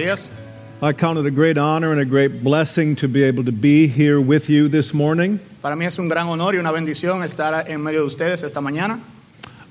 Good morning. Buenos días. I count it a great honor and a great blessing to be able to be here with you this morning. Para mí es un gran honor y una bendición estar en medio de ustedes esta mañana.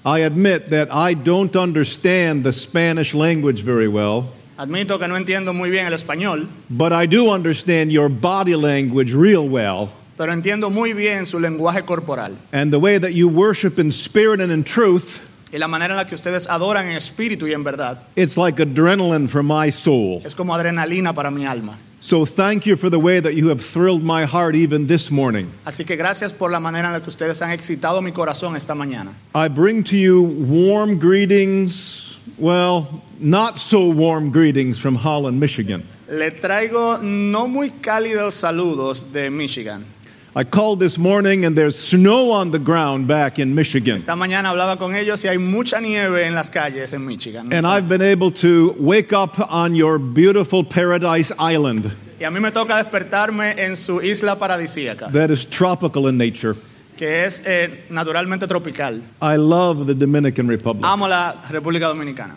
I admit that I don't understand the Spanish language very well, Admito que no entiendo muy bien el español, but I do understand your body language real well pero entiendo muy bien su lenguaje corporal and the way that you worship in spirit and in truth. Y la manera en la que ustedes adoran en espíritu y en verdad. It's like adrenaline for my soul. Es como adrenalina para mi alma. So thank you for the way that you have thrilled my heart even this morning. Así que gracias por la manera en la que ustedes han excitado mi corazón esta mañana. I bring to you warm greetings, well, not so warm greetings from Holland, Michigan. Le traigo no muy cálidos saludos de Michigan. I called this morning and there's snow on the ground back in Michigan. Esta mañana hablaba con ellos y hay mucha nieve en las calles en Michigan. And I've been able to wake up on your beautiful paradise island Y a mí me toca despertarme en su isla paradisíaca, that is tropical in nature. que es eh, naturalmente tropical. I love the Dominican Republic. Amo la República Dominicana.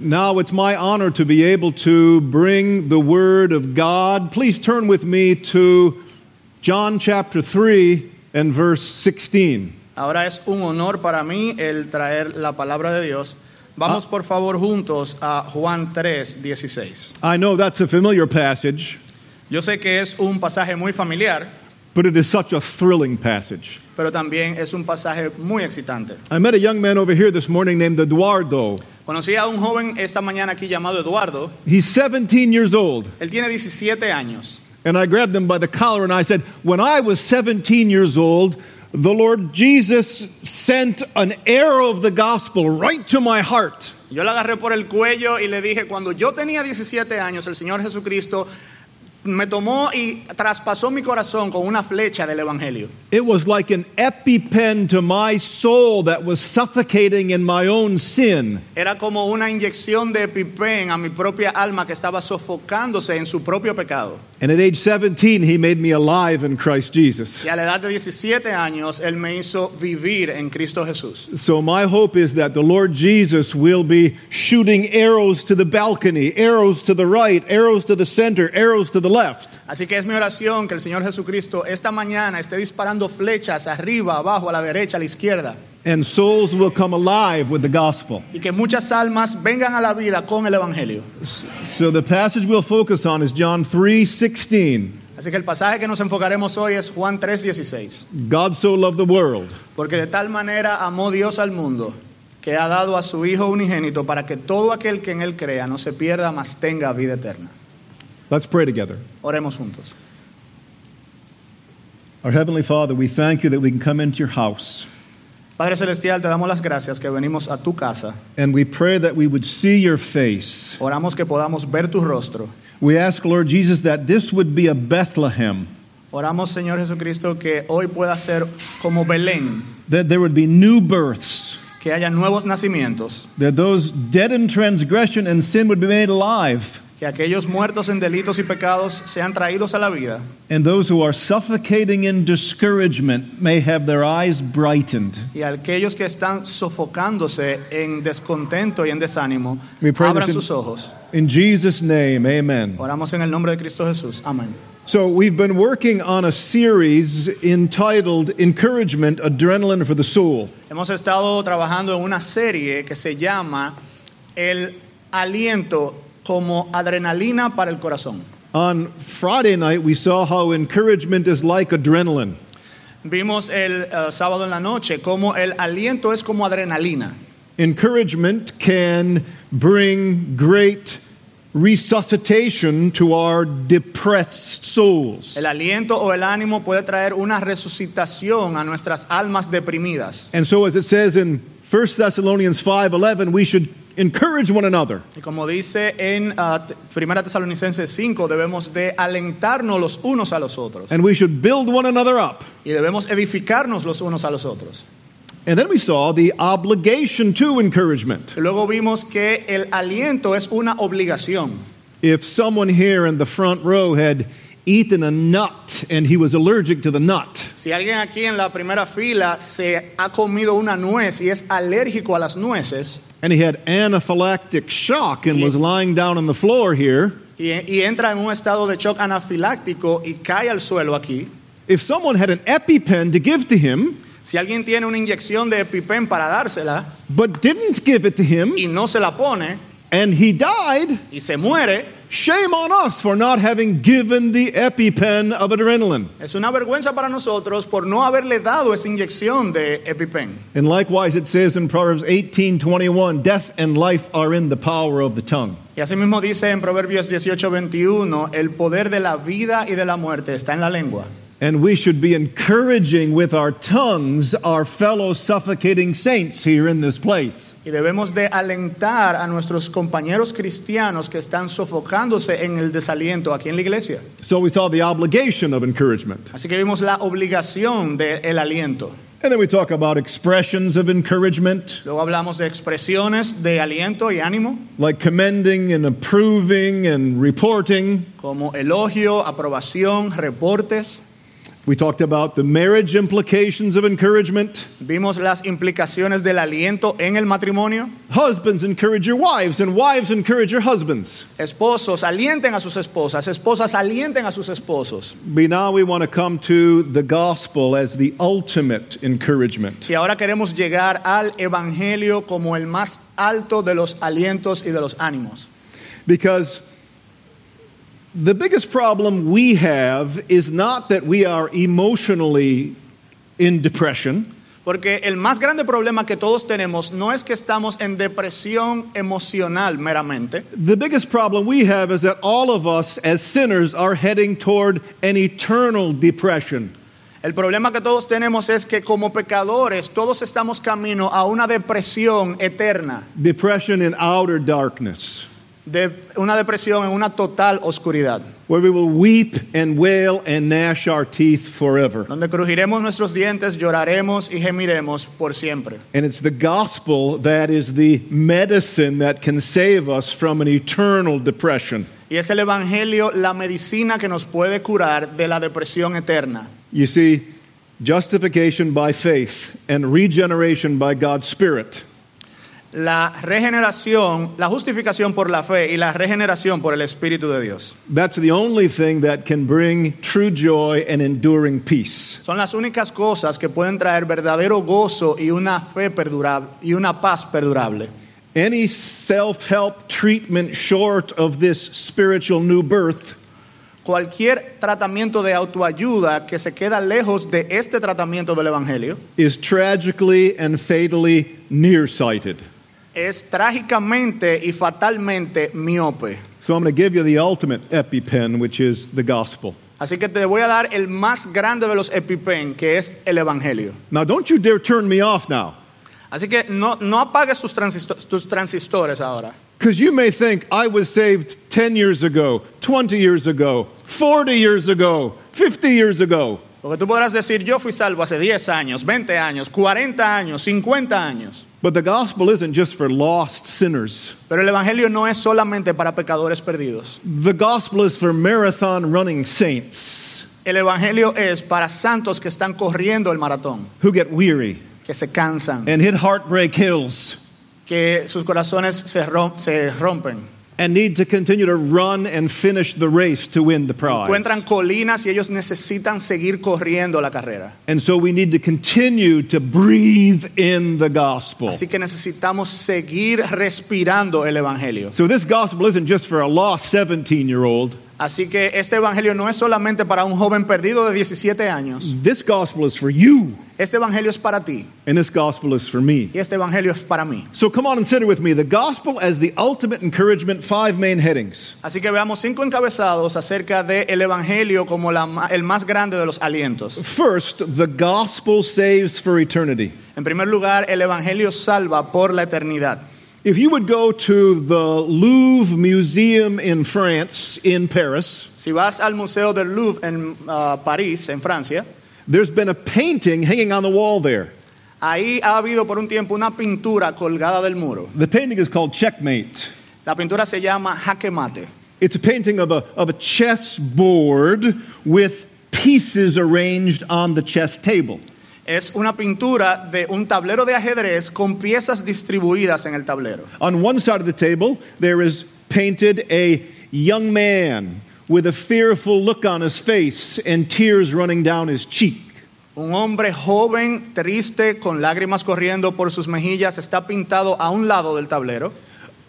Now it's my honor to be able to bring the Word of God. Please turn with me to John chapter 3 and verse 16. Ahora es un honor para mí el traer la palabra de Dios. Vamos ah. por favor juntos a Juan 3, 16. I know that's a familiar passage, Yo sé que es un pasaje muy familiar, but it is such a thrilling passage. pero también es un pasaje muy excitante. I met a young man over here this morning named Eduardo. Conocí a un joven esta mañana aquí llamado Eduardo. He's 17 years old. Él tiene 17 años. And I grabbed him by the collar and I said, When I was 17 years old, the Lord Jesus sent an arrow of the gospel right to my heart. Yo le agarré por el cuello y le dije, cuando yo tenía 17 años, el Señor Jesucristo me tomó y traspasó mi corazón con una flecha del Evangelio. It was like an epipen to my soul that was suffocating in my own sin. Era como una inyección de pipen a mi propia alma que estaba sofocándose en su propio pecado. And at age 17, he made me alive in Christ Jesus. Y a la edad de 17 años, Él me hizo vivir en Cristo Jesús. So, my hope is that the Lord Jesus will be shooting arrows to the balcony, arrows to the right, arrows to the center, arrows to the left. Así que es mi oración que el Señor Jesucristo esta mañana esté disparando flechas arriba, abajo, a la derecha, a la izquierda. And souls will come alive with the gospel. Y que muchas almas vengan a la vida con el Evangelio. So, the passage we'll focus on is John 3 16. Así que el pasaje que nos enfocaremos hoy es Juan 3:16. God so loved the world Porque de tal manera amó Dios al mundo que ha dado a su Hijo unigénito para que todo aquel que en Él crea no se pierda, mas tenga vida eterna. Let's pray together. Oremos juntos. Our Heavenly Father, we thank you that we can come into your house. Padre Celestial, te damos las gracias que venimos a tu casa. And we pray that we would see your face. Oramos que podamos ver tu rostro. We ask, Lord Jesus, that this would be a Bethlehem, Oramos, Señor Jesucristo, que hoy pueda ser como Belén, that there would be new births, que haya nuevos nacimientos, that those dead in transgression and sin would be made alive, que aquellos muertos en delitos y pecados sean traídos a la vida and those who are suffocating in discouragement may have their eyes brightened. y aquellos que están sofocándose en descontento y en desánimo abran sus ojos. In Jesus' name, amen. Oramos en el nombre de Cristo Jesús. Amén. So, we've been working on a series entitled Encouragement Adrenaline for the Soul. Hemos estado trabajando en una serie que se llama El aliento como adrenalina para el corazón. On Friday night, we saw how encouragement is like adrenaline. Vimos el eh, sábado en la noche cómo el aliento es como adrenalina. Encouragement can bring great resuscitation to our depressed souls. El aliento o el ánimo puede traer una resucitación a nuestras almas deprimidas. And so as it says in 1 Thessalonians 5:11, we should encourage one another. Y como dice en ah, T- Primera Tesalonicenses 5, debemos de alentarnos los unos a los otros And we should build one another up. y debemos edificarnos los unos a los otros. And then we saw the obligation to encouragement. Y luego vimos que el aliento es una obligación. If someone here in the front row had eaten a nut and he was allergic to the nut, Si alguien aquí en la primera fila se ha comido una nuez y es alérgico a las nueces and he had anaphylactic shock and was lying down on the floor here, y, y entra en un estado de shock anafiláctico y cae al suelo aquí, if someone had an EpiPen to give to him, si alguien tiene una inyección de EpiPen para dársela but didn't give it to him, y no se la pone and he died, y se muere, shame on us for not having given the EpiPen of adrenaline. es una vergüenza para nosotros por no haberle dado esa inyección de EpiPen. And likewise, it says in Proverbs 18:21, "Death and life are in the power of the tongue." Y así mismo dice en Proverbios 18:21, el poder de la vida y de la muerte está en la lengua. And we should be encouraging with our tongues our fellow suffocating saints here in this place. Y debemos de alentar a nuestros compañeros cristianos que están sofocándose en el desaliento aquí en la iglesia. So we saw the obligation of encouragement. Así que vimos la obligación del aliento. And then we talk about expressions of encouragement, Luego hablamos de expresiones de aliento y ánimo, like commending and approving and reporting. como elogio, aprobación, reportes. We talked about the marriage implications of encouragement. Vimos las implicaciones del aliento en el matrimonio. Husbands encourage your wives, and wives encourage your husbands. Esposos alienten a sus esposas, esposas alienten a sus esposos. But now we want to come to the gospel as the ultimate encouragement. Y ahora queremos llegar al evangelio como el más alto de los alientos y de los ánimos. Because the biggest problem we have is not that we are emotionally in depression, Porque el más grande problema que todos tenemos no es que estamos en depresión emocional meramente. the biggest problem we have is that all of us as sinners are heading toward an eternal depression. El problema que todos tenemos es que como pecadores todos estamos camino a una depresión eterna, Depression in outer darkness, de una depresión en una total oscuridad, where we will weep and wail and gnash our teeth forever. donde crujiremos nuestros dientes, lloraremos y gemiremos por siempre. And it's the gospel that is the medicine that can save us from an eternal depression. Y es el evangelio la medicina que nos puede curar de la depresión eterna. You see, justification by faith and regeneration by God's Spirit La regeneración, la justificación por la fe y la regeneración por el Espíritu de Dios. That's the only thing that can bring true joy and enduring peace. Son las únicas cosas que pueden traer verdadero gozo y una fe perdurable y una paz perdurable. Any self help treatment short of this spiritual new birth Cualquier tratamiento de autoayuda que se queda lejos de este tratamiento del Evangelio is tragically and fatally nearsighted. Es trágicamente y fatalmente miope. So I'm going to give you the ultimate EpiPen, which is the gospel. Así que te voy a dar el más grande de los EpiPen, que es el Evangelio. Now, don't you dare turn me off now, Así que no, no apagues tus, transisto- tus transistores ahora. because you may think I was saved 10 years ago, 20 years ago, 40 years ago, 50 years ago. Porque tú podrás decir, yo fui salvo hace 10 años, 20 años, 40 años, 50 años. But the gospel isn't just for lost sinners. Pero el Evangelio no es solamente para pecadores perdidos. The gospel is for marathon running saints El Evangelio es para santos que están corriendo el maratón, who get weary que se cansan, and hit heartbreak hills que sus corazones se, rom- se rompen. And need to continue to run and finish the race to win the prize. Encuentran colinas y ellos necesitan seguir corriendo la carrera. And so we need to continue to breathe in the gospel. Así que necesitamos seguir respirando el Evangelio. So this gospel isn't just for a lost 17 year old. Así que este Evangelio no es solamente para un joven perdido de 17 años. This gospel is for you, Este Evangelio es para ti and this gospel is for me. y este Evangelio es para mí. So come on and consider with me the gospel as the ultimate encouragement, five main headings. Así que veamos cinco encabezados acerca del Evangelio como la el más grande de los alientos. First, the gospel saves for eternity. En primer lugar, el Evangelio salva por la eternidad. If you would go to the Louvre Museum in France, in Paris, Si vas al Museo del Louvre en ah, París, en Francia, there's been a painting hanging on the wall there. ahí ha habido por un tiempo una pintura colgada del muro. The painting is called Checkmate. La pintura se llama Jaque Mate. It's a painting of a, of a chessboard with pieces arranged on the chess table. Es una pintura de un tablero de ajedrez con piezas distribuidas en el tablero. On one side of the table, there is painted a young man with a fearful look on his face and tears running down his cheek. Un hombre joven, triste, con lágrimas corriendo por sus mejillas, está pintado a un lado del tablero.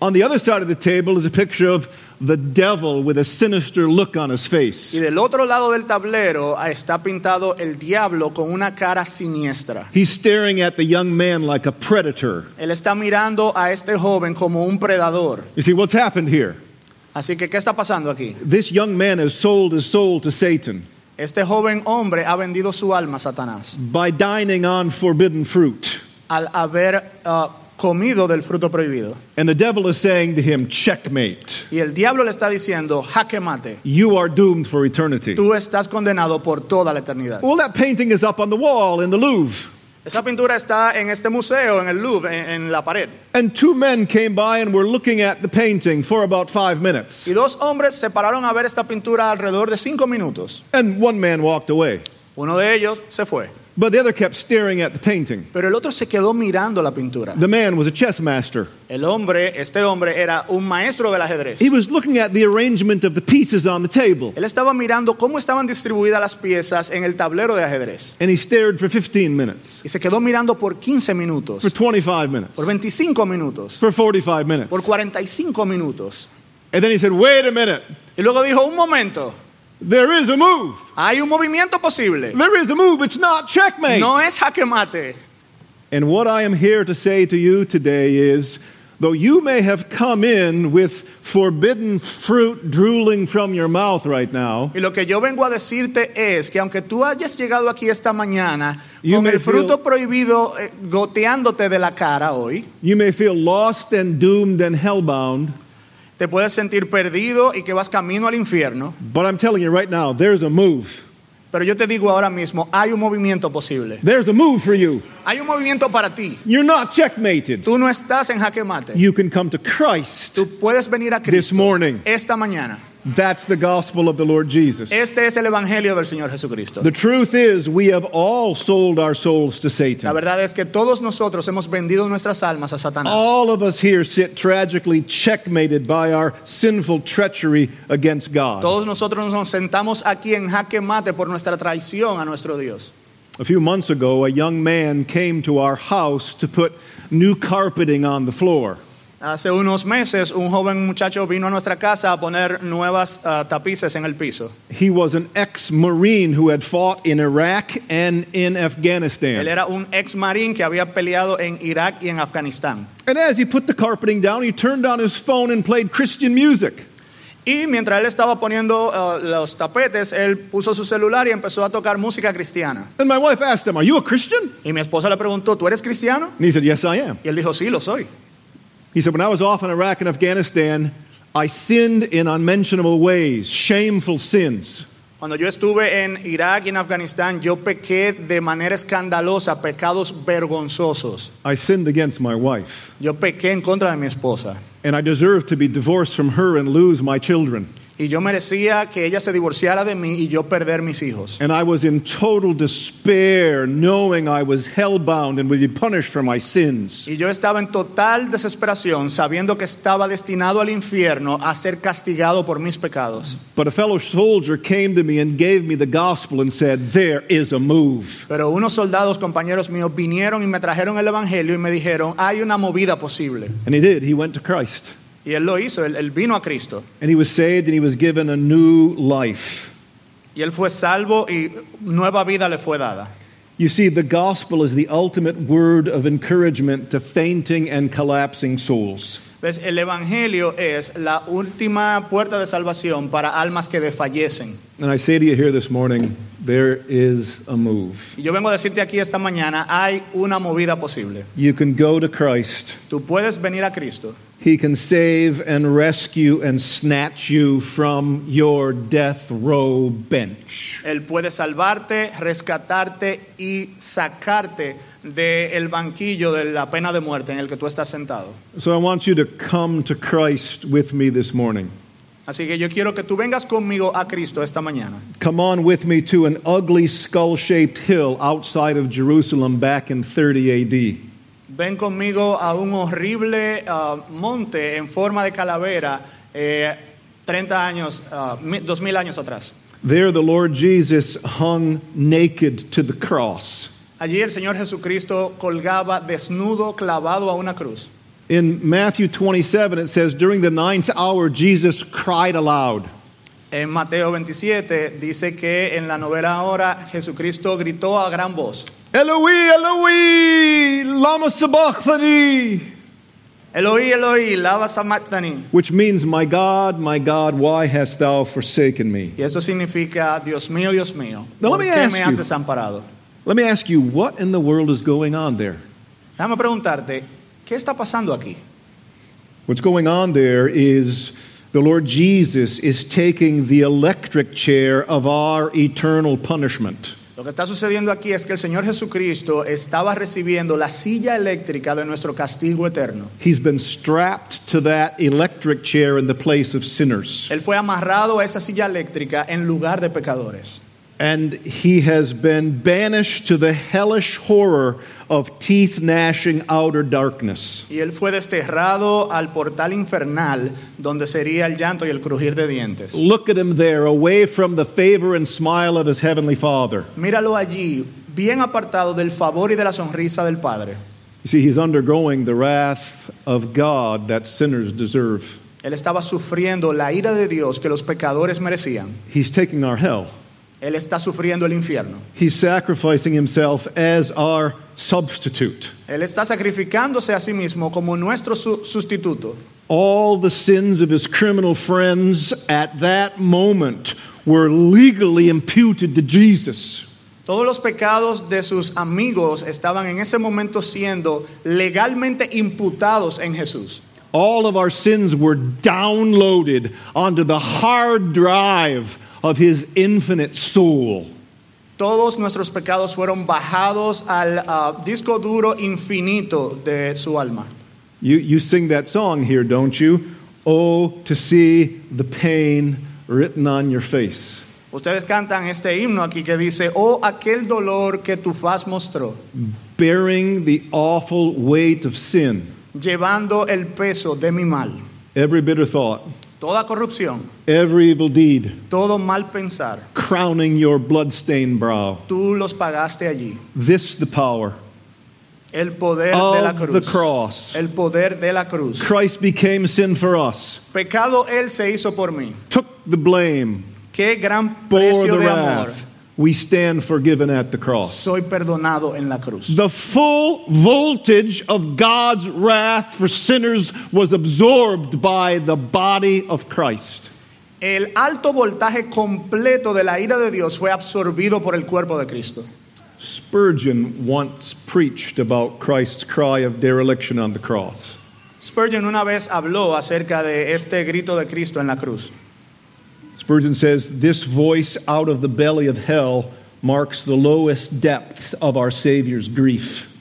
On the other side of the table is a picture of the devil with a sinister look on his face. Y del otro lado del tablero ah, está pintado el diablo con una cara siniestra. He's staring at the young man like a predator. Él está mirando a este joven como un predador. You see, what's happened here? Así que, ¿qué está pasando aquí? This young man has sold his soul to Satan Este joven hombre ha vendido su alma a Satanás by dining on forbidden fruit. al haber ah, comido del fruto prohibido. And the devil is saying to him, Checkmate. Y el diablo le está diciendo, jaque mate, You are doomed for eternity. tú estás condenado por toda la eternidad. Well, that painting is up on the wall in the Louvre. Esa pintura está en este museo, en el Louvre, en, en la pared. And two men came by and were looking at the painting for about five minutes. Y dos hombres se pararon a ver esta pintura alrededor de cinco minutos. And one man walked away. Uno de ellos se fue, But the other kept staring at the painting. pero el otro se quedó mirando la pintura. The man was a chess master. El hombre, este hombre, era un maestro del ajedrez. He was looking at the arrangement of the pieces on the table. Él estaba mirando cómo estaban distribuidas las piezas en el tablero de ajedrez. And he stared for 15 minutes, Y se quedó mirando por 15 minutos, for 25 minutes, por 25 minutos, for 45 minutes. por 45 minutos. And then he said, Wait a minute. Y luego dijo, un momento, There is a move. hay un movimiento posible. There is a move. It's not checkmate. No es jaque mate. And what I am here to say to you today is though you may have come in with forbidden fruit drooling from your mouth right now, Y lo que yo vengo a decirte es que aunque tú hayas llegado aquí esta mañana You con el fruto feel- prohibido eh, goteándote de la cara hoy, you may feel lost and doomed and hellbound. Te puedes sentir perdido y que vas camino al infierno. But I'm telling you right now, there's a move. Pero yo te digo ahora mismo, hay un movimiento posible. There's a move for you. Hay un movimiento para ti. You're not checkmated. Tú no estás en jaque mate. You can come to Christ Tú puedes venir a this Cristo morning. esta mañana. That's the gospel of the Lord Jesus. Este es el evangelio del Señor Jesucristo. The truth is, we have all sold our souls to Satan. La verdad es que todos nosotros hemos vendido nuestras almas a Satanás. All of us here sit tragically checkmated by our sinful treachery against God. Todos nosotros nos sentamos aquí en jaque mate por nuestra traición a nuestro Dios. A few months ago, a young man came to our house to put new carpeting on the floor. Hace unos meses un joven muchacho vino a nuestra casa a poner nuevas ah, tapices en el piso. He was an ex Marine who had fought in Iraq and in Él Afghanistan. era un ex marín que había peleado en Irak y en Afganistán. And as he put the carpeting down, he turned on his phone and played Christian music. Y mientras él estaba poniendo ah, los tapetes, él puso su celular y empezó a tocar música cristiana. And my wife asked him, Are you a Christian? Y mi esposa le preguntó, ¿tú eres cristiano? And he said, Yes, I am. Y él dijo, sí, lo soy. He said, When I was off in Iraq and Afghanistan, I sinned in unmentionable ways, shameful sins. Cuando yo estuve en Irak y en Afganistán, yo pequé de manera escandalosa, pecados vergonzosos. I sinned against my wife, Yo pequé en contra de mi esposa. and I deserve to be divorced from her and lose my children. Y yo merecía que ella se divorciara de mí y yo perder mis hijos. And I was in total despair, knowing I was hellbound and would be punished for my sins. Y yo estaba en total desesperación, sabiendo que estaba destinado al infierno a ser castigado por mis pecados. But a fellow soldier came to me and gave me the gospel and said, There is a move. Pero unos soldados, compañeros míos, vinieron y me trajeron el Evangelio y me dijeron, hay una movida posible. And he did. He went to Christ. Y él lo hizo, él, él vino a Cristo. And he was saved and he was given a new life. Y él fue salvo y nueva vida le fue dada. You see, the gospel is the ultimate word of encouragement to fainting and collapsing souls. ¿Ves? El Evangelio es la última puerta de salvación para almas que desfallecen. And I say to you here this morning, there is a move. Y yo vengo a decirte aquí esta mañana, hay una movida posible. You can go to Christ. Tú puedes venir a Cristo. He can save and rescue and snatch you from your death row bench. Él puede salvarte, rescatarte y sacarte del banquillo de la pena de muerte en el que tú estás sentado. So I want you to come to Christ with me this morning. Así que yo quiero que tú vengas conmigo a Cristo esta mañana. Come on with me to an ugly skull shaped hill outside of Jerusalem back in 30 AD. Ven conmigo a un horrible ah, monte en forma de calavera eh, 30 años, ah, mi- 2000 años atrás. There, the Lord Jesus hung naked to the cross. Allí el Señor Jesucristo colgaba desnudo, clavado a una cruz. In Matthew 27, it says, During the ninth hour, Jesus cried aloud. En Mateo 27 dice que en la novena hora Jesucristo gritó a gran voz, Eloi, Eloi, lama sabachthani, Eloí, Eloí, lama sabachthani. which means, My God, my God, why hast thou forsaken me? Y eso significa, Dios mío, Dios mío, Now, ¿por let me qué ask me you. has desamparado? Let me ask you, what in the world is going on there? Déjame preguntarte, ¿qué está pasando aquí? What's going on there is the Lord Jesus is taking the electric chair of our eternal punishment. Lo que está sucediendo aquí es que el Señor Jesucristo estaba recibiendo la silla eléctrica de nuestro castigo eterno. He's been strapped to that electric chair in the place of sinners. Él fue amarrado a esa silla eléctrica en lugar de pecadores. And he has been banished to the hellish horror of teeth gnashing outer darkness. Y él fue desterrado al portal infernal donde sería el llanto y el crujir de dientes. Look at him there, away from the favor and smile of his heavenly Father. Míralo allí, bien apartado del favor y de la sonrisa del Padre. You see, he's undergoing the wrath of God that sinners deserve. Él estaba sufriendo la ira de Dios que los pecadores merecían. He's taking our hell. Él está sufriendo el infierno. He's sacrificing himself as our substitute. Él está sacrificándose a sí mismo como nuestro su- sustituto. All the sins of his criminal friends at that moment were legally imputed to Jesus. Todos los pecados de sus amigos estaban en ese momento siendo legalmente imputados en Jesús. All of our sins were downloaded onto the hard drive of his infinite soul. Todos nuestros pecados fueron bajados al ah, disco duro infinito de su alma. You, you sing that song here, don't you? Oh, to see the pain written on your face. Ustedes cantan este himno aquí que dice, oh aquel dolor que tu faz mostró, Bearing the awful weight of sin, llevando el peso de mi mal. every bitter thought, Toda corrupción, every evil deed, todo mal pensar, crowning your bloodstained brow. tú los pagaste allí. This the power. El poder de la Of the cross. El poder de la cruz. Christ became sin for us, Pecado Él se hizo por mí. took the blame, Qué gran bore precio the de amor. We stand forgiven at the cross. Soy perdonado en la cruz. The full voltage of God's wrath for sinners was absorbed by the body of Christ. El alto voltaje completo de la ira de Dios fue absorbido por el cuerpo de Cristo. Spurgeon once preached about Christ's cry of dereliction on the cross. Spurgeon una vez habló acerca de este grito de Cristo en la cruz. Spurgeon says, This voice out of the belly of hell marks the lowest depths of our Savior's grief.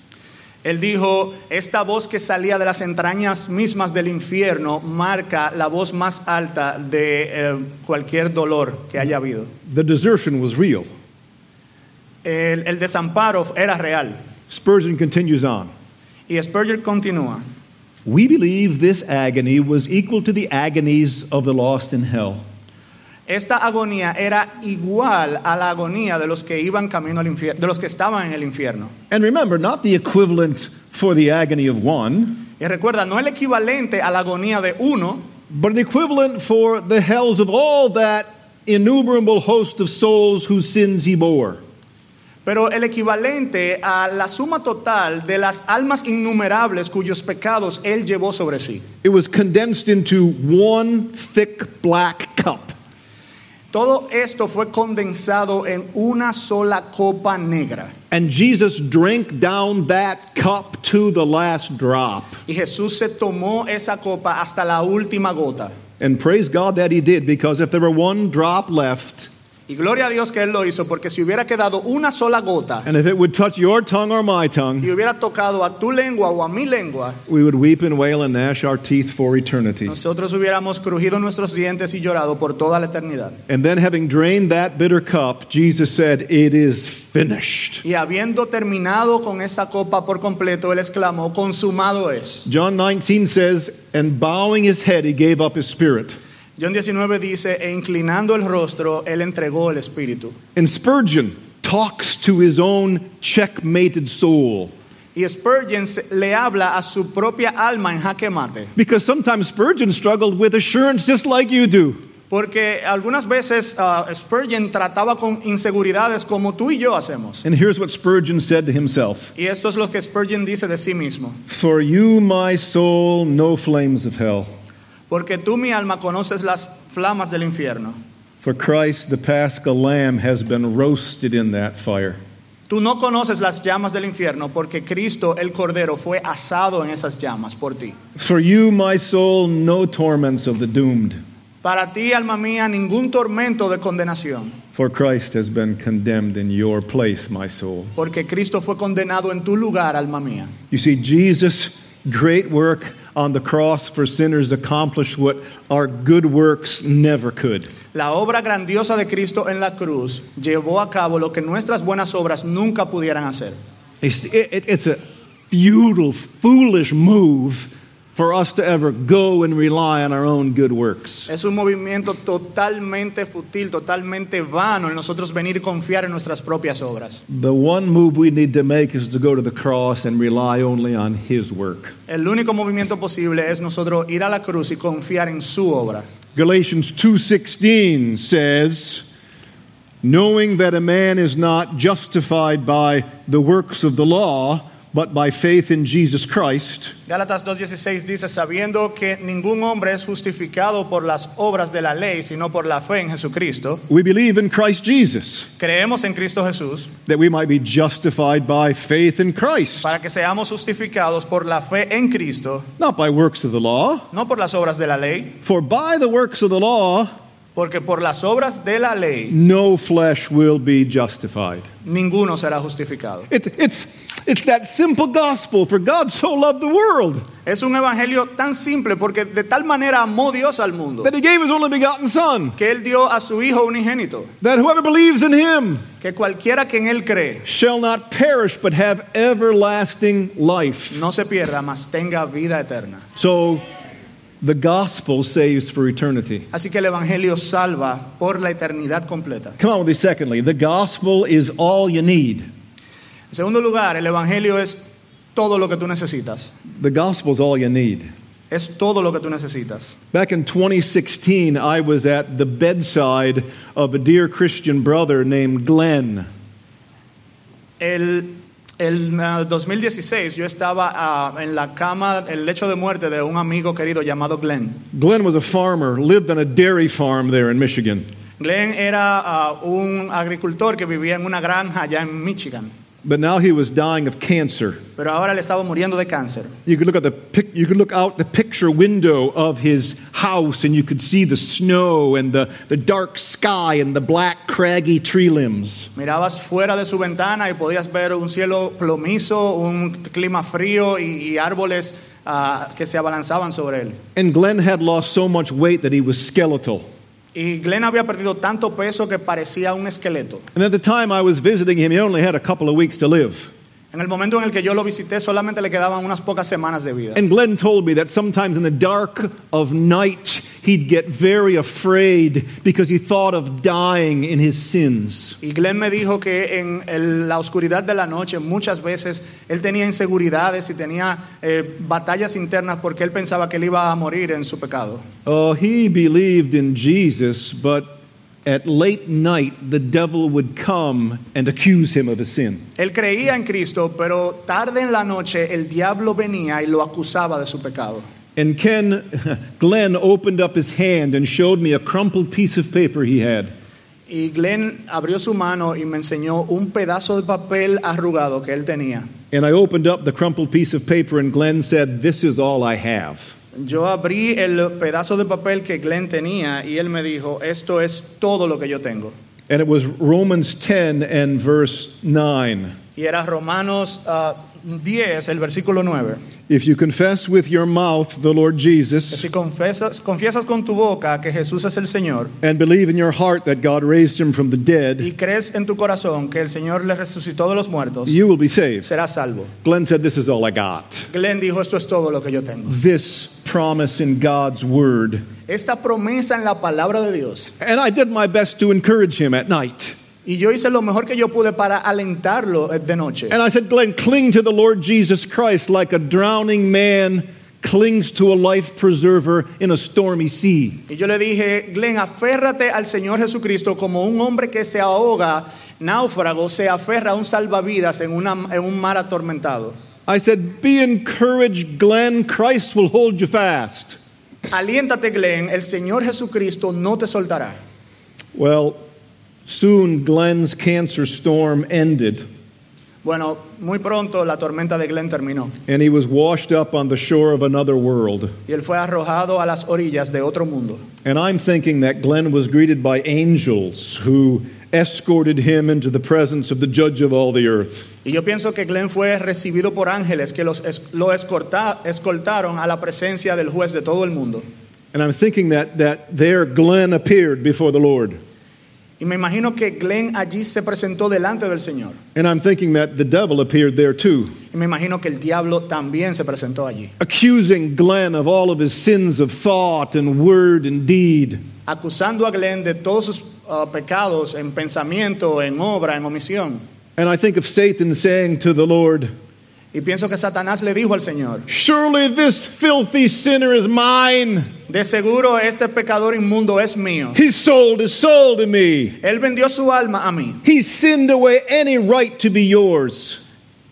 Él dijo, esta voz que salía de las entrañas mismas del infierno marca la voz más alta de eh, cualquier dolor que haya habido. The desertion was real. El, el desamparo era real. Spurgeon continues on. Y Spurgeon continúa. We believe this agony was equal to the agonies of the lost in hell. Esta agonía era igual a la agonía de los que iban camino al infierno, de los que estaban en el infierno. And remember, not the equivalent for the agony of one, Y recuerda, no el equivalente a la agonía de uno, but an equivalent for the hells of all that innumerable host of souls whose sins he bore. pero el equivalente a la suma total de las almas innumerables cuyos pecados él llevó sobre sí. It was condensed into one thick black cup. Todo esto fue condensado en una sola copa negra. And Jesus drank down that cup to the last drop. Y Jesús se tomó esa copa hasta la última gota. And praise God that he did, because if there were one drop left, Y gloria a Dios que Él lo hizo, porque si hubiera quedado una sola gota and if it would touch your tongue or my tongue, y hubiera tocado a tu lengua o a mi lengua, we would weep and wail and gnash our teeth for eternity. nosotros hubiéramos crujido nuestros dientes y llorado por toda la eternidad. And then, having drained that bitter cup, Jesus said, It is finished. Y habiendo terminado con esa copa por completo, Él exclamó, consumado es. John 19 says, And bowing his head, he gave up his spirit. John 19 dice, e inclinando el rostro, Él entregó el Espíritu. And Spurgeon talks to his own checkmated soul. Y Spurgeon le habla a su propia alma en jaque mate. Because sometimes Spurgeon struggled with assurance just like you do. Porque algunas veces ah, Spurgeon trataba con inseguridades como tú y yo hacemos. And here's what Spurgeon said to himself Y esto es lo que Spurgeon dice de sí mismo. For you, my soul, no flames of hell. Porque tú, mi alma, conoces las flamas del infierno. For Christ, the paschal lamb, has been roasted in that fire. Tú no conoces las llamas del infierno porque Cristo, el Cordero, fue asado en esas llamas por ti. For you, my soul, no torments of the doomed. Para ti, alma mía, ningún tormento de condenación. For Christ has been condemned in your place, my soul. Porque Cristo fue condenado en tu lugar, alma mía. You see, Jesus' great work on the cross for sinners accomplished what our good works never could. La obra grandiosa de Cristo en la cruz llevó a cabo lo que nuestras buenas obras nunca pudieran hacer. It's, it- it- it's a futile, foolish move for us to ever go and rely on our own good works. Es un movimiento totalmente fútil, totalmente vano en nosotros venir confiar en nuestras propias obras. The one move we need to make is to go to the cross and rely only on His work. El único movimiento posible es nosotros ir a la cruz y confiar en su obra. Galatians 2:16 says, "Knowing that a man is not justified by the works of the law, but by faith in Jesus Christ, Gálatas 2.16 dice, sabiendo que ningún hombre es justificado por las obras de la ley, sino por la fe en Jesucristo, we believe in Christ Jesus, creemos en Cristo Jesús that we might be justified by faith in Christ, para que seamos justificados por la fe en Cristo, not by works of the law, no por las obras de la ley, for by the works of the law porque por las obras de la ley no flesh will be justified." ninguno será justificado. It, it's, it's that simple gospel, for God so loved the world Es un evangelio tan simple porque de tal manera amó Dios al mundo that he gave his only begotten Son, que Él dio a su Hijo unigénito, that whoever believes in him que cualquiera que en Él cree shall not perish but have everlasting life. no se pierda, mas tenga vida eterna. So the gospel saves for eternity. Así que el evangelio salva por la eternidad completa. Come on with me, secondly. The gospel is all you need. En segundo lugar, el evangelio es todo lo que tú necesitas. The gospel is all you need. Es todo lo que tú necesitas. Back in 2016, I was at the bedside of a dear Christian brother named Glenn. El, el ah, 2016 yo estaba ah, en la cama, el lecho de muerte de un amigo querido llamado Glenn. Glenn was a farmer, lived on a dairy farm there in Michigan. Glenn era ah, un agricultor que vivía en una granja allá en Michigan, But now he was dying of cancer. pero ahora le estaba muriendo de cáncer. You could look at the pic- you could look out the picture window of his house and you could see the snow and the, the dark sky and the black craggy tree limbs. Mirabas fuera de su ventana y podías ver un cielo plomizo, un clima frío y, y árboles ah, que se abalanzaban sobre él. And Glenn had lost so much weight that he was skeletal. Y Glenn había perdido tanto peso que parecía un esqueleto. And at the time I was visiting him, he only had a couple of weeks to live. En el momento en el que yo lo visité solamente le quedaban unas pocas semanas de vida. And Glenn told me that sometimes in the dark of night he'd get very afraid because he thought of dying in his sins. Y Glenn me dijo que en el- la oscuridad de la noche muchas veces él tenía inseguridades y tenía eh, batallas internas porque él pensaba que él iba a morir en su pecado. Oh, he believed in Jesus, but at late night the devil would come and accuse him of a sin. Él creía en Cristo, pero tarde en la noche el diablo venía y lo acusaba de su pecado. And Ken Glenn opened up his hand and showed me a crumpled piece of paper he had. Y Glenn abrió su mano y me enseñó un pedazo de papel arrugado que él tenía. And I opened up the crumpled piece of paper and Glenn said, "This is all I have." Yo abrí el pedazo de papel que Glenn tenía y él me dijo, esto es todo lo que yo tengo. And it was Romans 10 and verse 9. Y era Romanos ah, 10, el versículo 9. If you confess with your mouth the Lord Jesus si confesas, confiesas con tu boca que Jesús es el Señor and believe in your heart that God raised him from the dead, y crees en tu corazón que el Señor le resucitó de los muertos, you will be saved. serás salvo. Glenn said, This is all I got. Glenn dijo, esto es todo lo que yo tengo. This promise in God's word. Esta promesa en la palabra de Dios. And I did my best to encourage him at night. Y yo hice lo mejor que yo pude para alentarlo de noche. And I said, Glenn, cling to the Lord Jesus Christ like a drowning man clings to a life preserver in a stormy sea. Y yo le dije, Glenn, aférrate al Señor Jesucristo como un hombre que se ahoga, náufrago, se aferra a un salvavidas en, una- en un mar atormentado. I said, Be encouraged, Glenn. Christ will hold you fast. Aliéntate, Glenn, el Señor Jesucristo no te soltará. Well, soon Glenn's cancer storm ended, Bueno, muy pronto la tormenta de Glenn terminó and he was washed up on the shore of another world. y él fue arrojado a las orillas de otro mundo. And I'm thinking that Glenn was greeted by angels who escorted him into the presence of the judge of all the earth. Y yo pienso que Glenn fue recibido por ángeles que los es- lo escorta- escoltaron a la presencia del juez de todo el mundo. And I'm thinking that, that there Glenn appeared before the Lord. Y me imagino que Glenn allí se presentó delante del Señor. And I'm thinking that the devil appeared there too, Y me imagino que el diablo también se presentó allí, accusing Glenn of all of his sins of thought and word and deed. acusando a Glenn de todos sus ah, pecados en pensamiento, en obra, en omisión. And I think of Satan saying to the Lord, Y pienso que Satanás le dijo al Señor, Surely this filthy sinner is mine. de seguro este pecador inmundo es mío. He sold his soul to me. Él vendió su alma a mí. He sinned away any right to be yours.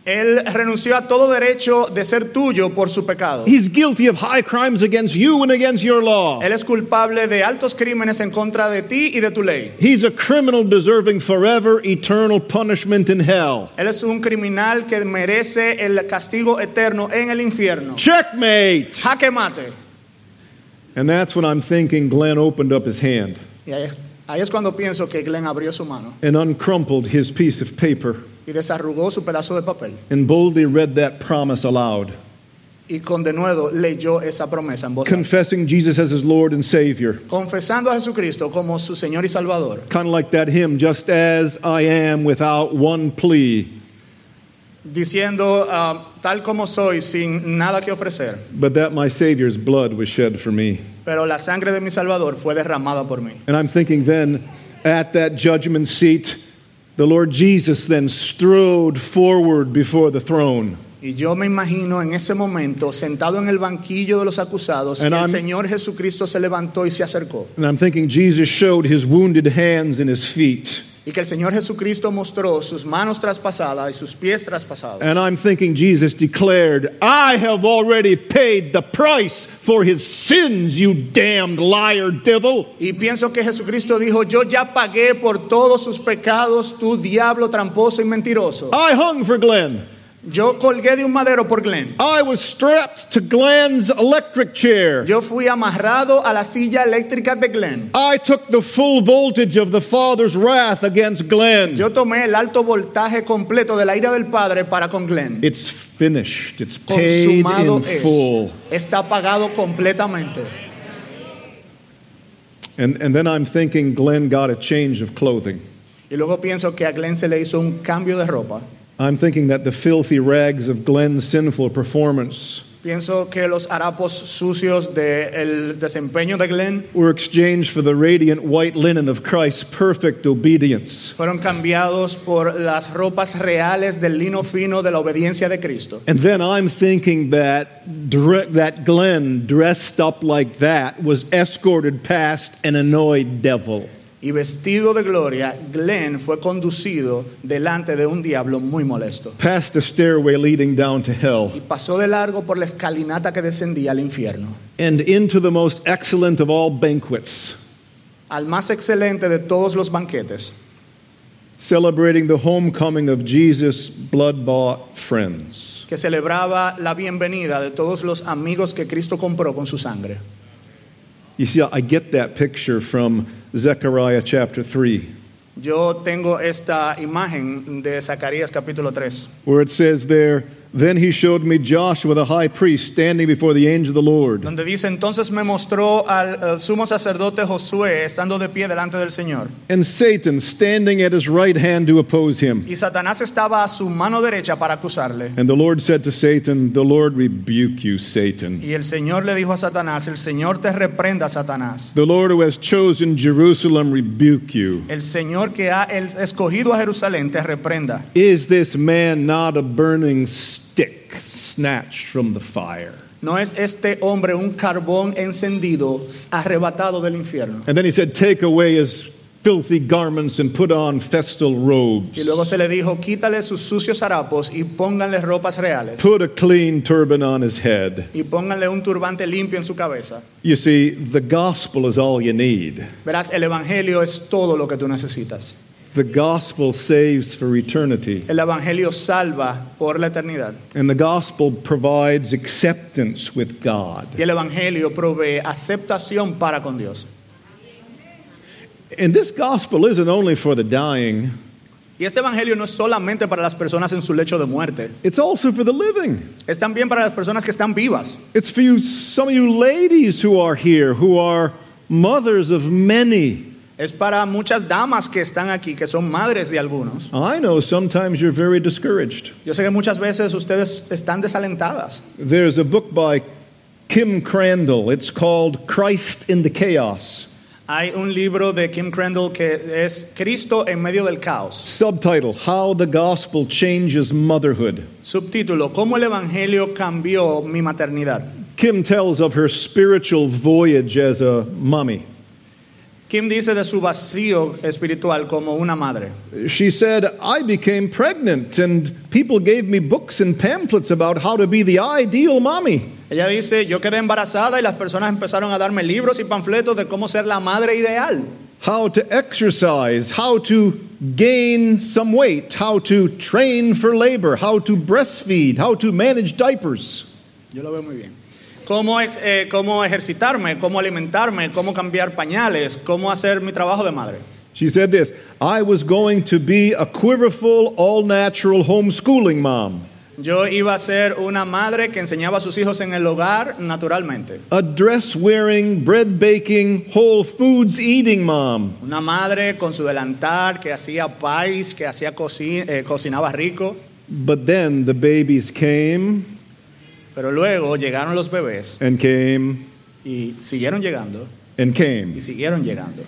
Él renunció a todo derecho de ser tuyo por su pecado. He's guilty of high crimes against you and against your law. Él es culpable de altos crímenes en contra de ti y de tu ley. He's a criminal deserving forever eternal punishment in hell. Él es un criminal que merece el castigo eterno en el infierno. Checkmate. Jaque mate. And that's when I'm thinking Glenn opened up his hand Y ahí es, ahí es cuando pienso que Glenn abrió su mano and uncrumpled his piece of paper y desarrugó su pedazo de papel and boldly read that promise aloud, y con denuedo leyó esa promesa en voz alta. confessing Jesus as his Lord and Savior. confesando a Jesucristo como su Señor y Salvador. Kind of like that hymn, just as I am without one plea, Diciendo, ah, tal como soy, sin nada que ofrecer, but that my Savior's blood was shed for me. pero la sangre de mi Salvador fue derramada por mí. And I'm thinking then, at that judgment seat, the Lord Jesus then strode forward before the throne. Y yo me imagino en ese momento, sentado en el banquillo de los acusados, And el I'm- Señor Jesucristo se levantó y se acercó. And I'm thinking Jesus showed his wounded hands and his feet. Y que el Señor Jesucristo mostró sus manos traspasadas y sus pies traspasados. And I'm thinking Jesus declared, I have already paid the price for his sins, you damned liar devil. Y pienso que Jesucristo dijo, yo ya pagué por todos sus pecados, tu diablo tramposo y mentiroso. I hung for Glenn. Yo colgué de un madero por Glenn. I was strapped to Glenn's electric chair. Yo fui amarrado a la silla eléctrica de Glenn. I took the full voltage of the Father's wrath against Glenn. Yo tomé el alto voltaje completo de la ira del Padre para con Glenn. It's finished. It's paid Consumado in es. full. Está pagado completamente. And, and then I'm thinking Glenn got a change of clothing. Y luego pienso que a Glenn se le hizo un cambio de ropa. I'm thinking that the filthy rags of Glenn's sinful performance Pienso que los harapos sucios del desempeño de Glenn were exchanged for the radiant white linen of Christ's perfect obedience. fueron cambiados por las ropas reales del lino fino de la obediencia de Cristo. And then I'm thinking that, that Glenn, dressed up like that, was escorted past an annoyed devil. Y vestido de gloria, Glenn fue conducido delante de un diablo muy molesto. past a stairway leading down to hell, Y pasó de largo por la escalinata que descendía al infierno, and into the most excellent of all banquets, al más excelente de todos los banquetes, celebrating the homecoming of Jesus' blood bought friends. que celebraba la bienvenida de todos los amigos que Cristo compró con su sangre. You see, I get that picture from Zechariah chapter 3. Yo tengo esta imagen de Zacarías capítulo 3, where it says there, Then he showed me Joshua the high priest standing before the angel of the Lord. donde dice, entonces me mostró al sumo sacerdote Josué estando de pie delante del Señor. And Satan standing at his right hand to oppose him. Y Satanás estaba a su mano derecha para acusarle. And the Lord said to Satan, The Lord rebuke you, Satan. Y el Señor le dijo a Satanás, el Señor te reprenda, Satanás. The Lord who has chosen Jerusalem rebuke you. El Señor que ha escogido a Jerusalén te reprenda. Is this man not a burning stick snatched from the fire? ¿No es este hombre un carbón encendido, arrebatado del infierno? And then he said, Take away his filthy garments and put on festal robes. Y luego se le dijo, quítale sus sucios harapos y pónganle ropas reales. Put a clean turban on his head. Y pónganle un turbante limpio en su cabeza. You see, the gospel is all you need. Verás, el Evangelio es todo lo que tú necesitas. The gospel saves for eternity. El Evangelio salva por la eternidad. And the gospel provides acceptance with God. Y el Evangelio provee aceptación para con Dios. And this gospel isn't only for the dying, Y este Evangelio no es solamente para las personas en su lecho de muerte, it's also for the living. es también para las personas que están vivas. It's for you, some of you ladies who are here, who are mothers of many. Es para muchas damas que están aquí, que son madres de algunos. I know sometimes you're very discouraged. Yo sé que muchas veces ustedes están desalentadas. There's a book by Kimm Crandall. It's called Christ in the Chaos. Hay un libro de Kimm Crandall que es Cristo en medio del caos. Subtitle How the Gospel Changes Motherhood. Subtítulo, ¿Cómo el Evangelio cambió mi maternidad? Kim tells of her spiritual voyage as a mommy. Kim dice de su vacío espiritual como una madre. She said, I became pregnant, and people gave me books and pamphlets about how to be the ideal mommy. Ella dice, yo quedé embarazada y las personas empezaron a darme libros y panfletos de cómo ser la madre ideal. How to exercise, how to gain some weight, how to train for labor, how to breastfeed, how to manage diapers. Yo lo veo muy bien. Cómo, eh, cómo ejercitarme, cómo alimentarme, cómo cambiar pañales, cómo hacer mi trabajo de madre. She said this I was going to be a quiverful, all natural homeschooling mom, Yo iba a ser una madre que enseñaba a sus hijos en el hogar naturalmente. a dress wearing, bread baking, whole foods eating mom. Una madre con su delantal que hacía pais, que hacía coci- eh, cocinaba rico. But then the babies came Pero luego llegaron los bebés and came y siguieron llegando and came. y siguieron llegando.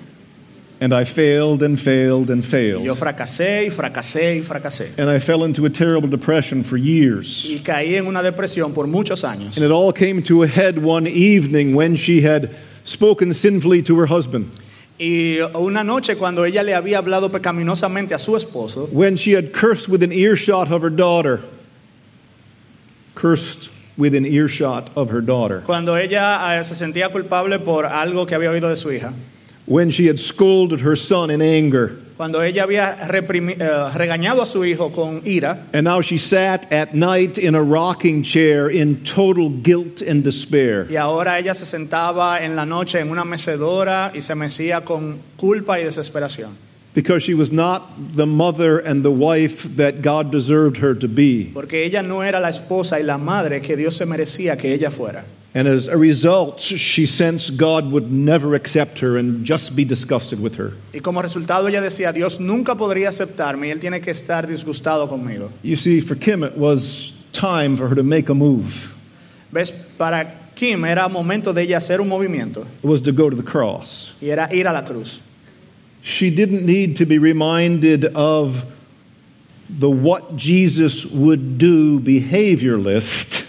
And I failed and failed and Y failed. yo fracasé y fracasé y fracasé. And I fell into a terrible depression for years. Y caí en una depresión por muchos años. And it all came to a head one evening when she had spoken sinfully to her husband, Y una noche cuando ella le había hablado pecaminosamente a su esposo, when she had cursed within earshot of her daughter. Cursed within earshot of her daughter. cuando ella eh, se sentía culpable por algo que había oído de su hija, When she had scolded her son in anger. cuando ella había reprimi- eh, regañado a su hijo con ira, And now she sat at night in a rocking chair in total guilt and despair. y ahora ella se sentaba en la noche en una mecedora y se mecía con culpa y desesperación, Because she was not the mother and the wife that God deserved her to be. porque ella no era la esposa y la madre que Dios se merecía que ella fuera. And as a result, she sensed God would never accept her and just be disgusted with her. Y como resultado ella decía, Dios nunca podría aceptarme y él tiene que estar disgustado conmigo. You see, for Kim, it was time for her to make a move. ¿Ves? Para Kim era momento de ella hacer un movimiento It was to go to the cross. y era ir a la cruz. She didn't need to be reminded of the what Jesus would do behavior list.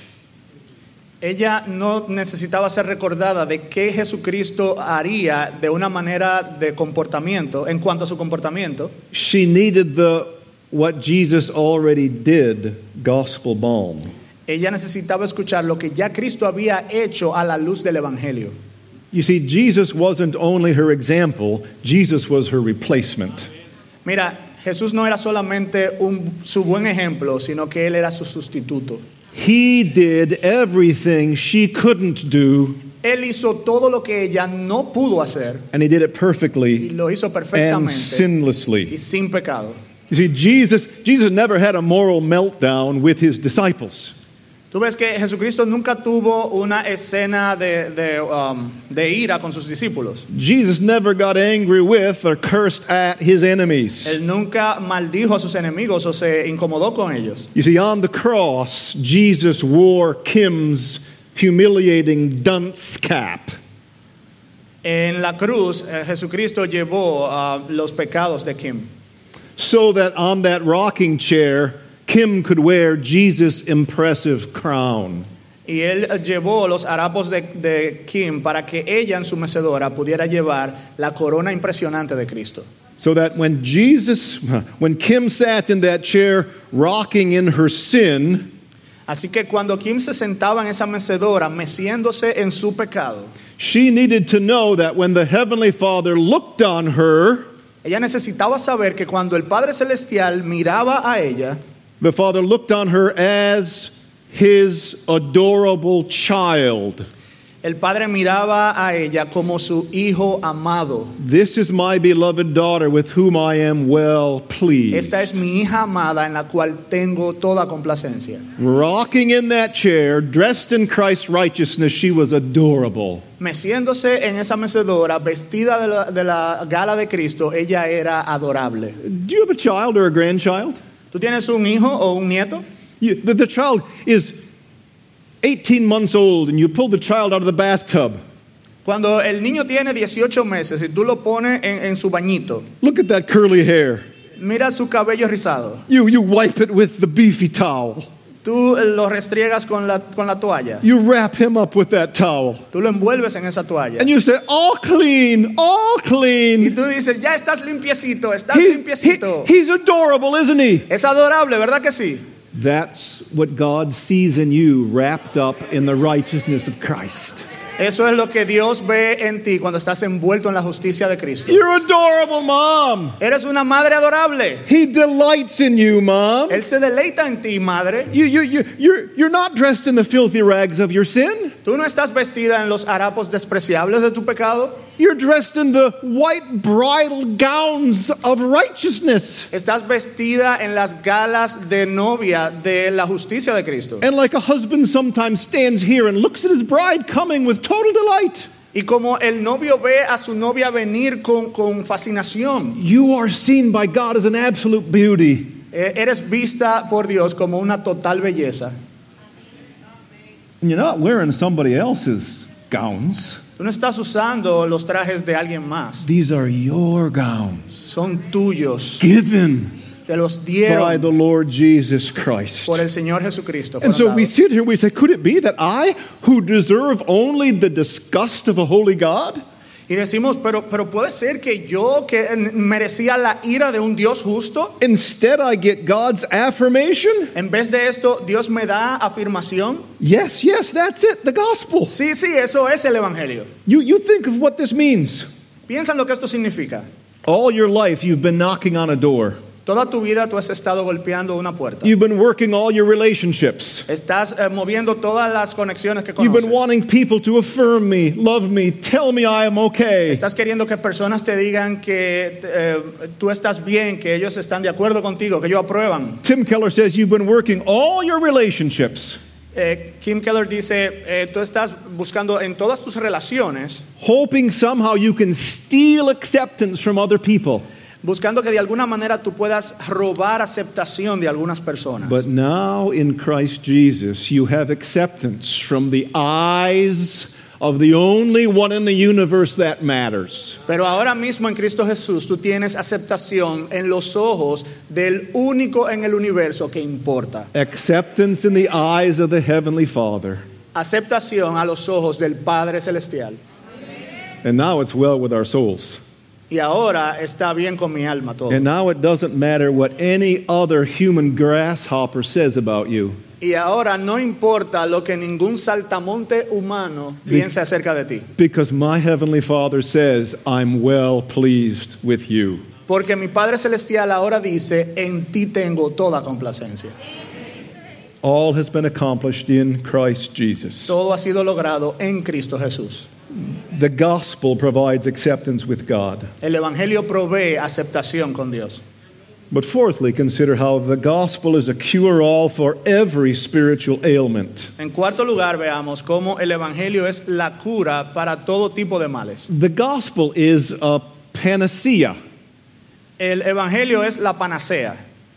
Ella no necesitaba ser recordada de qué Jesucristo haría de una manera de comportamiento, en cuanto a su comportamiento. She needed the what Jesus already did gospel balm. Ella necesitaba escuchar lo que ya Cristo había hecho a la luz del Evangelio. You see, Jesus wasn't only her example, Jesus was her replacement. Mira, Jesús no era solamente un- su buen ejemplo, sino que Él era su sustituto. He did everything she couldn't do Él hizo todo lo que ella no pudo hacer and he did it perfectly. y lo hizo perfectamente. and perfectamente y sin pecado. You see, Jesus, Jesus never had a moral meltdown with his disciples. Tú ves que Jesucristo nunca tuvo una escena de, de, um, de ira con sus discípulos. Jesus never got angry with or cursed at his enemies. Él nunca maldijo a sus enemigos o se incomodó con ellos. You see, on the cross, Jesus wore Kim's humiliating dunce cap. En la cruz, eh, Jesucristo llevó ah, los pecados de Kim. so that on that rocking chair, Kim could wear Jesus' impressive crown. Y él eh, llevó los harapos de, de Kim para que ella en su mecedora pudiera llevar la corona impresionante de Cristo. So that when Jesus, when Kim sat in that chair rocking in her sin, Así que cuando Kim se sentaba en esa mecedora, meciéndose en su pecado, she needed to know that when the Heavenly Father looked on her, ella necesitaba saber que cuando el Padre Celestial miraba a ella, the Father looked on her as his adorable child. el Padre miraba a ella como su hijo amado. This is my beloved daughter with whom I am well pleased. Esta es mi hija amada en la cual tengo toda complacencia. Rocking in that chair, dressed in Christ's righteousness, she was adorable. Meciéndose en esa mecedora, vestida de la, de la gala de Cristo, ella era adorable. Do you have a child or a grandchild? ¿Tú tienes un hijo o un nieto? You, the, the child is 18 months old, and you pull the child out of the bathtub. Cuando el niño tiene 18 meses y tú lo pones en, en su bañito, Look at that curly hair. mira su cabello rizado. You, you wipe it with the beefy towel. Tú lo restriegas con la, con la toalla. You wrap him up with that towel. Tú lo envuelves en esa toalla. And you say, all clean, all Y clean. tú dices, ya estás limpiecito, estás He's, he- limpiecito. he's adorable, isn't he? Es adorable, ¿verdad que sí? That's what God sees in you wrapped up in the righteousness of Christ. Eso es lo que Dios ve en ti cuando estás envuelto en la justicia de Cristo. You're adorable, Mom. Eres una madre adorable. He delights in you, Mom. Él se deleita en ti, madre. You, you, you, you're, you're not dressed in the filthy rags of your sin. Tú no estás vestida en los harapos despreciables de tu pecado. You're dressed in the white bridal gowns of righteousness. Estás vestida en las galas de novia de la justicia de Cristo. And like a husband sometimes stands here and looks at his bride coming with total delight, Y como el novio ve a su novia venir con, con fascinación, you are seen by God as an absolute beauty. eh, eres vista por Dios como una total belleza. And you're not wearing somebody else's gowns. Tú no estás usando los trajes de alguien más. These are your gowns, Son tuyos. given Te los by the Lord Jesus Christ. por el Señor Jesucristo. And so we sit here, we say, could it be that I, who deserve only the disgust of a holy God, Y decimos, pero, pero puede ser que yo, que merecía la ira de un Dios justo, instead I get God's affirmation? en vez de esto, Dios me da afirmación? Yes, yes, that's it, the gospel. Sí, sí, eso es el Evangelio. You, you think of what this means. Piensa en lo que esto significa. All your life you've been knocking on a door. Toda tu vida tú has estado golpeando una puerta. You've been working all your relationships. Estás eh, moviendo todas las conexiones que You've been wanting people to affirm me, love me, tell me I am okay. Estás queriendo que personas te digan que eh, tú estás bien, que ellos están de acuerdo contigo, que ellos aprueban. Tim Keller says you've been working all your relationships, Eh, Kim Keller dice, eh, tú estás buscando en todas tus relaciones, hoping somehow you can steal acceptance from other people. Buscando que de alguna manera tú puedas robar aceptación de algunas personas. But now in Christ Jesus, you have acceptance from the eyes of the only one in the universe that matters. Pero ahora mismo en Cristo Jesús tú tienes aceptación en los ojos del único en el universo que importa. Acceptance in the eyes of the Heavenly Father. Aceptación a los ojos del Padre Celestial. And now it's well with our souls. Y ahora está bien con mi alma todo. And now it doesn't matter what any other human grasshopper says about you. Y ahora no importa lo que ningún saltamonte humano piense acerca de ti. Because my Heavenly Father says, I'm well pleased with you. Porque mi Padre Celestial ahora dice, en ti tengo toda complacencia. All has been accomplished in Christ Jesus. Todo ha sido logrado en Cristo Jesús. The gospel provides acceptance with God. El Evangelio provee aceptación con Dios. But fourthly, consider how the gospel is a cure all for every spiritual ailment. En cuarto lugar, veamos cómo el Evangelio es la cura para todo tipo de males. The gospel is a panacea. El Evangelio es la panacea.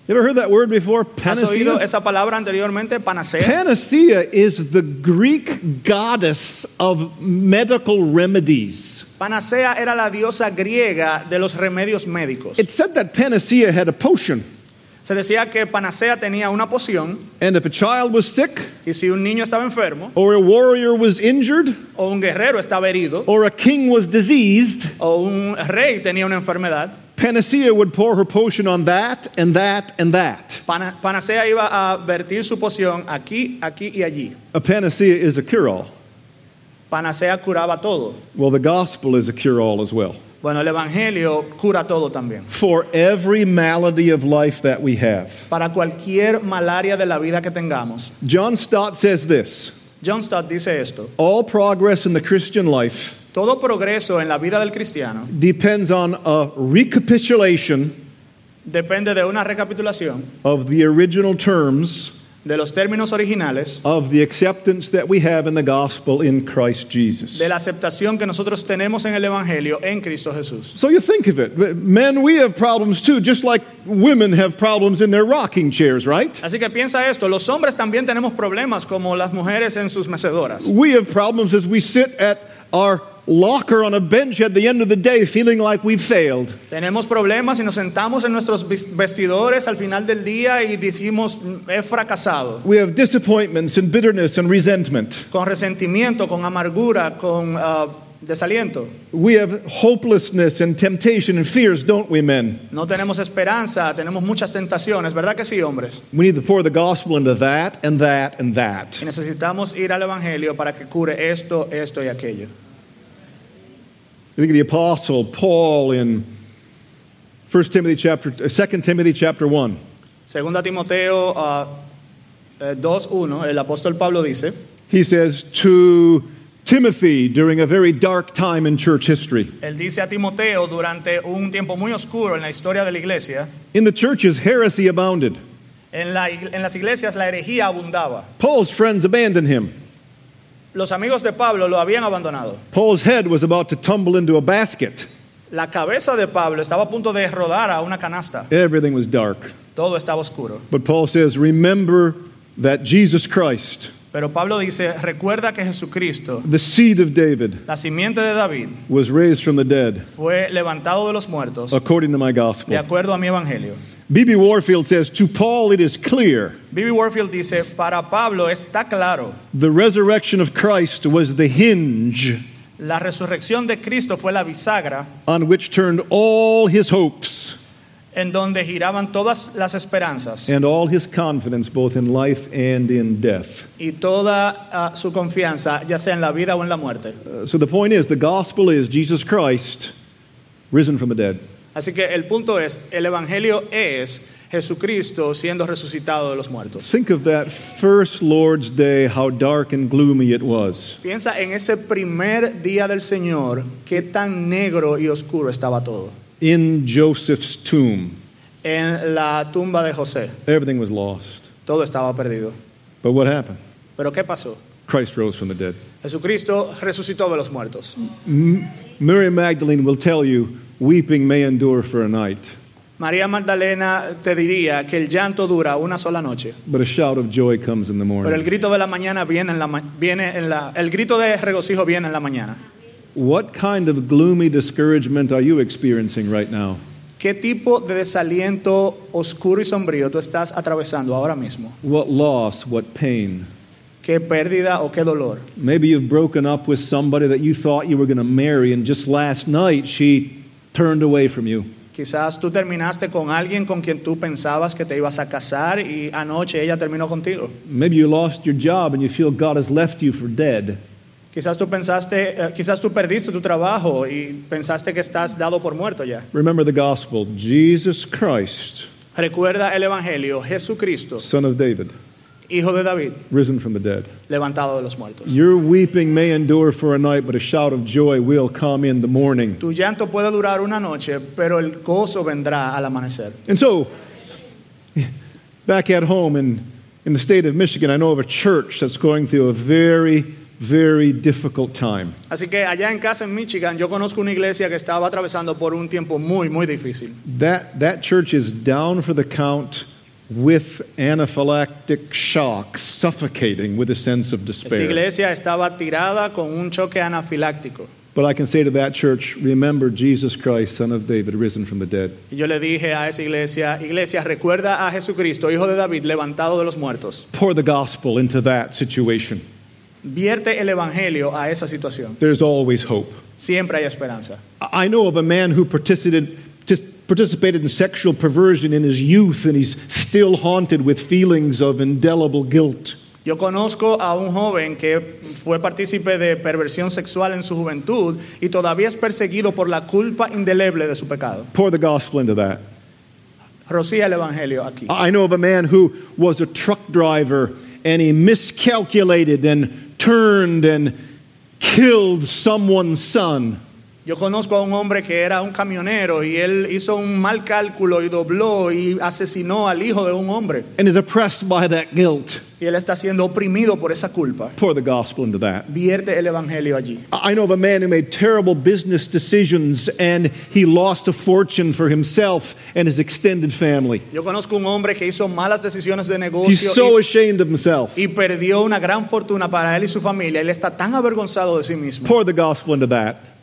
You ever heard that word before? ¿Has oído Panacea? esa palabra anteriormente, panacea? Panacea is the Greek goddess of medical remedies. Panacea era la diosa griega de los remedios médicos. It said that Panacea had a potion, Se decía que Panacea tenía una poción and if a child was sick, y si un niño estaba enfermo or a warrior was injured, o un guerrero estaba herido or a king was diseased, o un rey tenía una enfermedad, Panacea would pour her potion on that and that and that. Pana- Panacea iba a vertir su poción aquí, aquí y allí. A panacea is a cure all. Panacea curaba todo. Well, the gospel is a cure all as well. Bueno, el Evangelio cura todo también. For every malady of life that we have. Para cualquier malaria de la vida que tengamos. John Stott says this John Stott dice esto. All progress in the Christian life Todo progreso en la vida del cristiano depends on a recapitulation depende de una recapitulación of the original terms de los términos originales of the acceptance that we have in the gospel in Christ Jesus. de la aceptación que nosotros tenemos en el Evangelio en Cristo Jesús. So you think of it. Men, we have problems too, just like women have problems in their rocking chairs, right? Así que piensa esto, los hombres también tenemos problemas como las mujeres en sus mecedoras. We have problems as we sit at our locker on a bench at the end of the day feeling like we've failed. Tenemos problemas y nos sentamos en nuestros vestidores al final del día y decimos, "Mm, he fracasado. We have disappointments and bitterness and resentment. Con resentimiento, con amargura, con ah, desaliento. We have hopelessness and temptation and fears, don't we, men? No tenemos esperanza, tenemos muchas tentaciones, ¿verdad que sí, hombres? We need to pour the gospel into that and that and that. Y necesitamos ir al Evangelio para que cure esto, esto y aquello. I think of the apostle Paul in 1 Timothy chapter uh, 2 Timothy chapter 1. Segunda Timoteo ah, eh, 2.1, el apóstol Pablo dice, He says to Timothy during a very dark time in church history. él dice a Timoteo durante un tiempo muy oscuro en la historia de la iglesia, In the churches, heresy abounded. en, la en las iglesias la herejía abundaba. Paul's friends abandoned him. Los amigos de Pablo lo habían abandonado. Paul's head was about to tumble into a basket. La cabeza de Pablo estaba a punto de rodar a una canasta. Everything was dark. Todo estaba oscuro. But Paul says, Remember that Jesus Christ, Pero Pablo dice, recuerda que Jesucristo, the seed of David, la simiente de David, was raised from the dead fue levantado de los muertos according to my gospel. de acuerdo a mi evangelio. B.B. Warfield says, To Paul it is clear B.B. Warfield dice, para Pablo está claro, the resurrection of Christ was the hinge la resurrección de Cristo fue la bisagra on which turned all his hopes en donde giraban todas las esperanzas and all his confidence, both in life and in death. y toda ah, su confianza, ya sea en la vida o en la muerte. Uh, so the point is, the gospel is Jesus Christ risen from the dead. Así que el punto es, el evangelio es Jesucristo siendo resucitado de los muertos. Think of that first Lord's Day, how dark and gloomy it was. Piensa en ese primer día del Señor, qué tan negro y oscuro estaba todo. In Joseph's tomb, En la tumba de José, everything was lost. todo estaba perdido. But what happened? Pero ¿qué pasó? Christ rose from the dead. Jesucristo resucitó de los muertos. Mary Magdalene will tell you, weeping may endure for a night, María Magdalena te diría que el llanto dura una sola noche, but a shout of joy comes in the pero el morning. grito de la mañana viene en la ma- viene en la el grito de regocijo viene en la mañana. What kind of gloomy discouragement are you experiencing right now? ¿Qué tipo de desaliento oscuro y sombrío tú estás atravesando ahora mismo? What loss, what pain? ¿Qué pérdida o qué dolor? Maybe you've broken up with somebody that you thought you were going to marry, and just last night she turned away from you. Quizás tú terminaste con alguien con quien tú pensabas que te ibas a casar y anoche ella terminó contigo. Maybe you lost your job and you feel God has left you for dead. Quizás tú pensaste, eh, quizás tú perdiste tu trabajo y pensaste que estás dado por muerto ya. Remember the gospel Jesus Christ, Recuerda el evangelio, Jesucristo, son of David, hijo de David, risen from the dead. levantado de los muertos. Your weeping may endure for a night, but a shout of joy will come in the morning. Tu llanto puede durar una noche, pero el gozo vendrá al amanecer. And so, back at home in, in the state of Michigan, I know of a church that's going through a very, very difficult time. Así que allá en casa en Michigan yo conozco una iglesia que estaba atravesando por un tiempo muy, muy difícil. That, that church is down for the count with anaphylactic shock, suffocating with a sense of Esta despair. iglesia estaba tirada con un choque anafiláctico. But I can say to that church, remember Jesus Christ, Son of David, risen from the dead. Y yo le dije a esa iglesia, iglesia, recuerda a Jesucristo, hijo de David, levantado de los muertos. Pour the gospel into that situation. Vierte el evangelio a esa situación. There's always hope. Siempre hay esperanza. I I know of a man who participated, participated in sexual perversion in his youth, and he's still haunted with feelings of indelible guilt. Yo conozco a un joven que fue partícipe de perversión sexual en su juventud y todavía es perseguido por la culpa indeleble de su pecado. Pour the gospel into that. Rocía el evangelio aquí. I know of a man who was a truck driver, and he miscalculated and turned and killed someone's son. Yo conozco a un hombre que era un camionero y él hizo un mal cálculo y dobló y asesinó al hijo de un hombre. and is oppressed by that guilt. Y él está siendo oprimido por esa culpa. Pour the gospel into that. Vierte el evangelio allí. I know of a man who made terrible business decisions and he lost a fortune for himself and his extended family. Yo conozco un hombre que hizo malas decisiones de He's negocio so y, ashamed of himself. y perdió una gran fortuna para él y su familia. Él está tan avergonzado de sí mismo. Pour the gospel into that.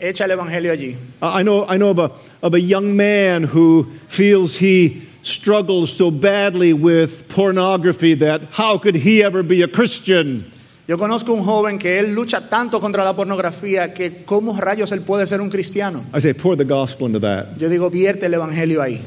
Echa el evangelio allí. I know, I know of, a, of a young man who feels he struggles so badly with pornography that how could he ever be a Christian? Yo conozco un joven que él lucha tanto contra la pornografía que cómo rayos él puede ser un cristiano. I say, pour the gospel into that. Yo digo, vierte el evangelio ahí.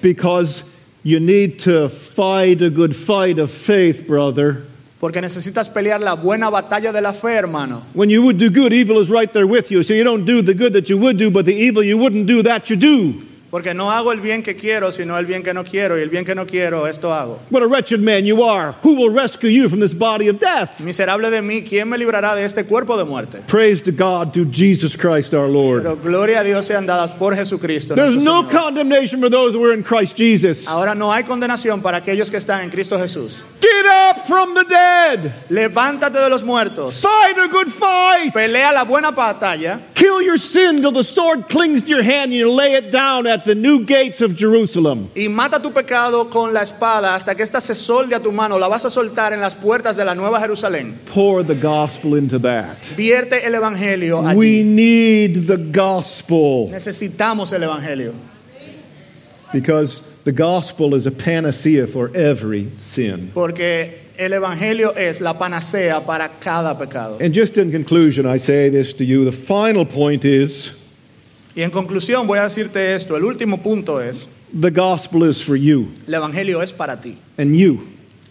Because you need to fight a good fight of faith, brother. Porque necesitas pelear la buena batalla de la fe, hermano. When you would do good, evil is right there with you. So you don't do the good that you would do, but the evil you wouldn't do, that you do. Porque no hago el bien que quiero, sino el bien que no quiero. Y el bien que no quiero, esto hago. What a wretched man you are. Who will rescue you from this body of death? Miserable de mí, ¿quién me librará de este cuerpo de muerte? Praise to God through Jesus Christ our Lord. Pero gloria a Dios sean dadas por Jesucristo. There's no Señor. condemnation for those who are in Christ Jesus. Ahora no hay condenación para aquellos que están en Cristo Jesús. Get up from the dead. Levántate de los muertos. Fight a good fight. Pelea la buena batalla. Kill your sin till the sword clings to your hand and you lay it down at the new gates of Jerusalem. Y mata tu pecado con la espada hasta que ésta se solde a tu mano. La vas a soltar en las puertas de la Nueva Jerusalén. Pour the gospel into that. Vierte el evangelio We need the gospel Necesitamos el evangelio. because the gospel is a panacea for every sin. Porque el evangelio es la panacea para cada pecado. And just in conclusion, I say this to you. The final point is Y en conclusión voy a decirte esto. El último punto es, the gospel is for you el evangelio es para ti. and you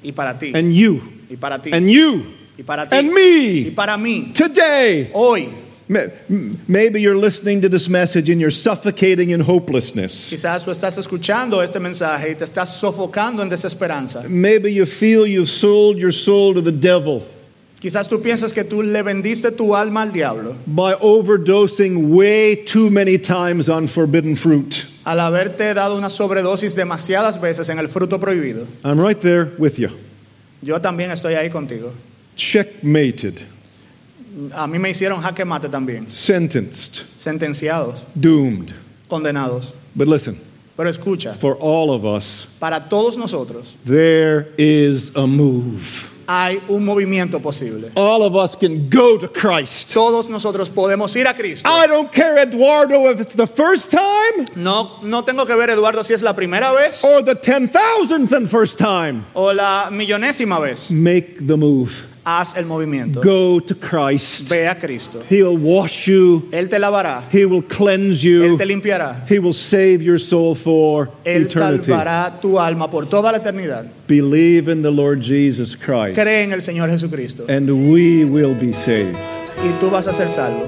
Y para ti. and you Y para ti. and you Y para ti. and me Y me para mí. today. Hoy. Maybe you're listening to this message and you're suffocating in hopelessness. Quizás tú estás escuchando este mensaje y te estás sofocando en desesperanza. Maybe you feel you've sold your soul to the devil Quizás tú piensas que tú le vendiste tu alma al diablo by overdosing way too many times on forbidden fruit. al haberte dado una sobredosis demasiadas veces en el fruto prohibido. I'm right there with you. Yo también estoy ahí contigo. Checkmated, A mí me hicieron jaque mate también. sentenced, Sentenciados, doomed. condenados. But listen, Pero escucha, for all of us, para todos nosotros there is a move. Hay un movimiento posible. All of us can go to Christ. Todos nosotros podemos ir a Cristo. I don't care, Eduardo, if it's the first time No, no tengo que ver, Eduardo, si es la primera vez or the 10,000th and first time. o la millonésima vez. Make the move. Haz el movimiento. Go to Christ. Ve a Cristo. He'll wash you, Él te lavará. He will cleanse you. Él te limpiará. He will save your soul for Él eternity. salvará tu alma por toda la eternidad. Believe in the Lord Jesus Christ, Cree en el Señor Jesucristo and we will be saved. y tú vas a ser salvo.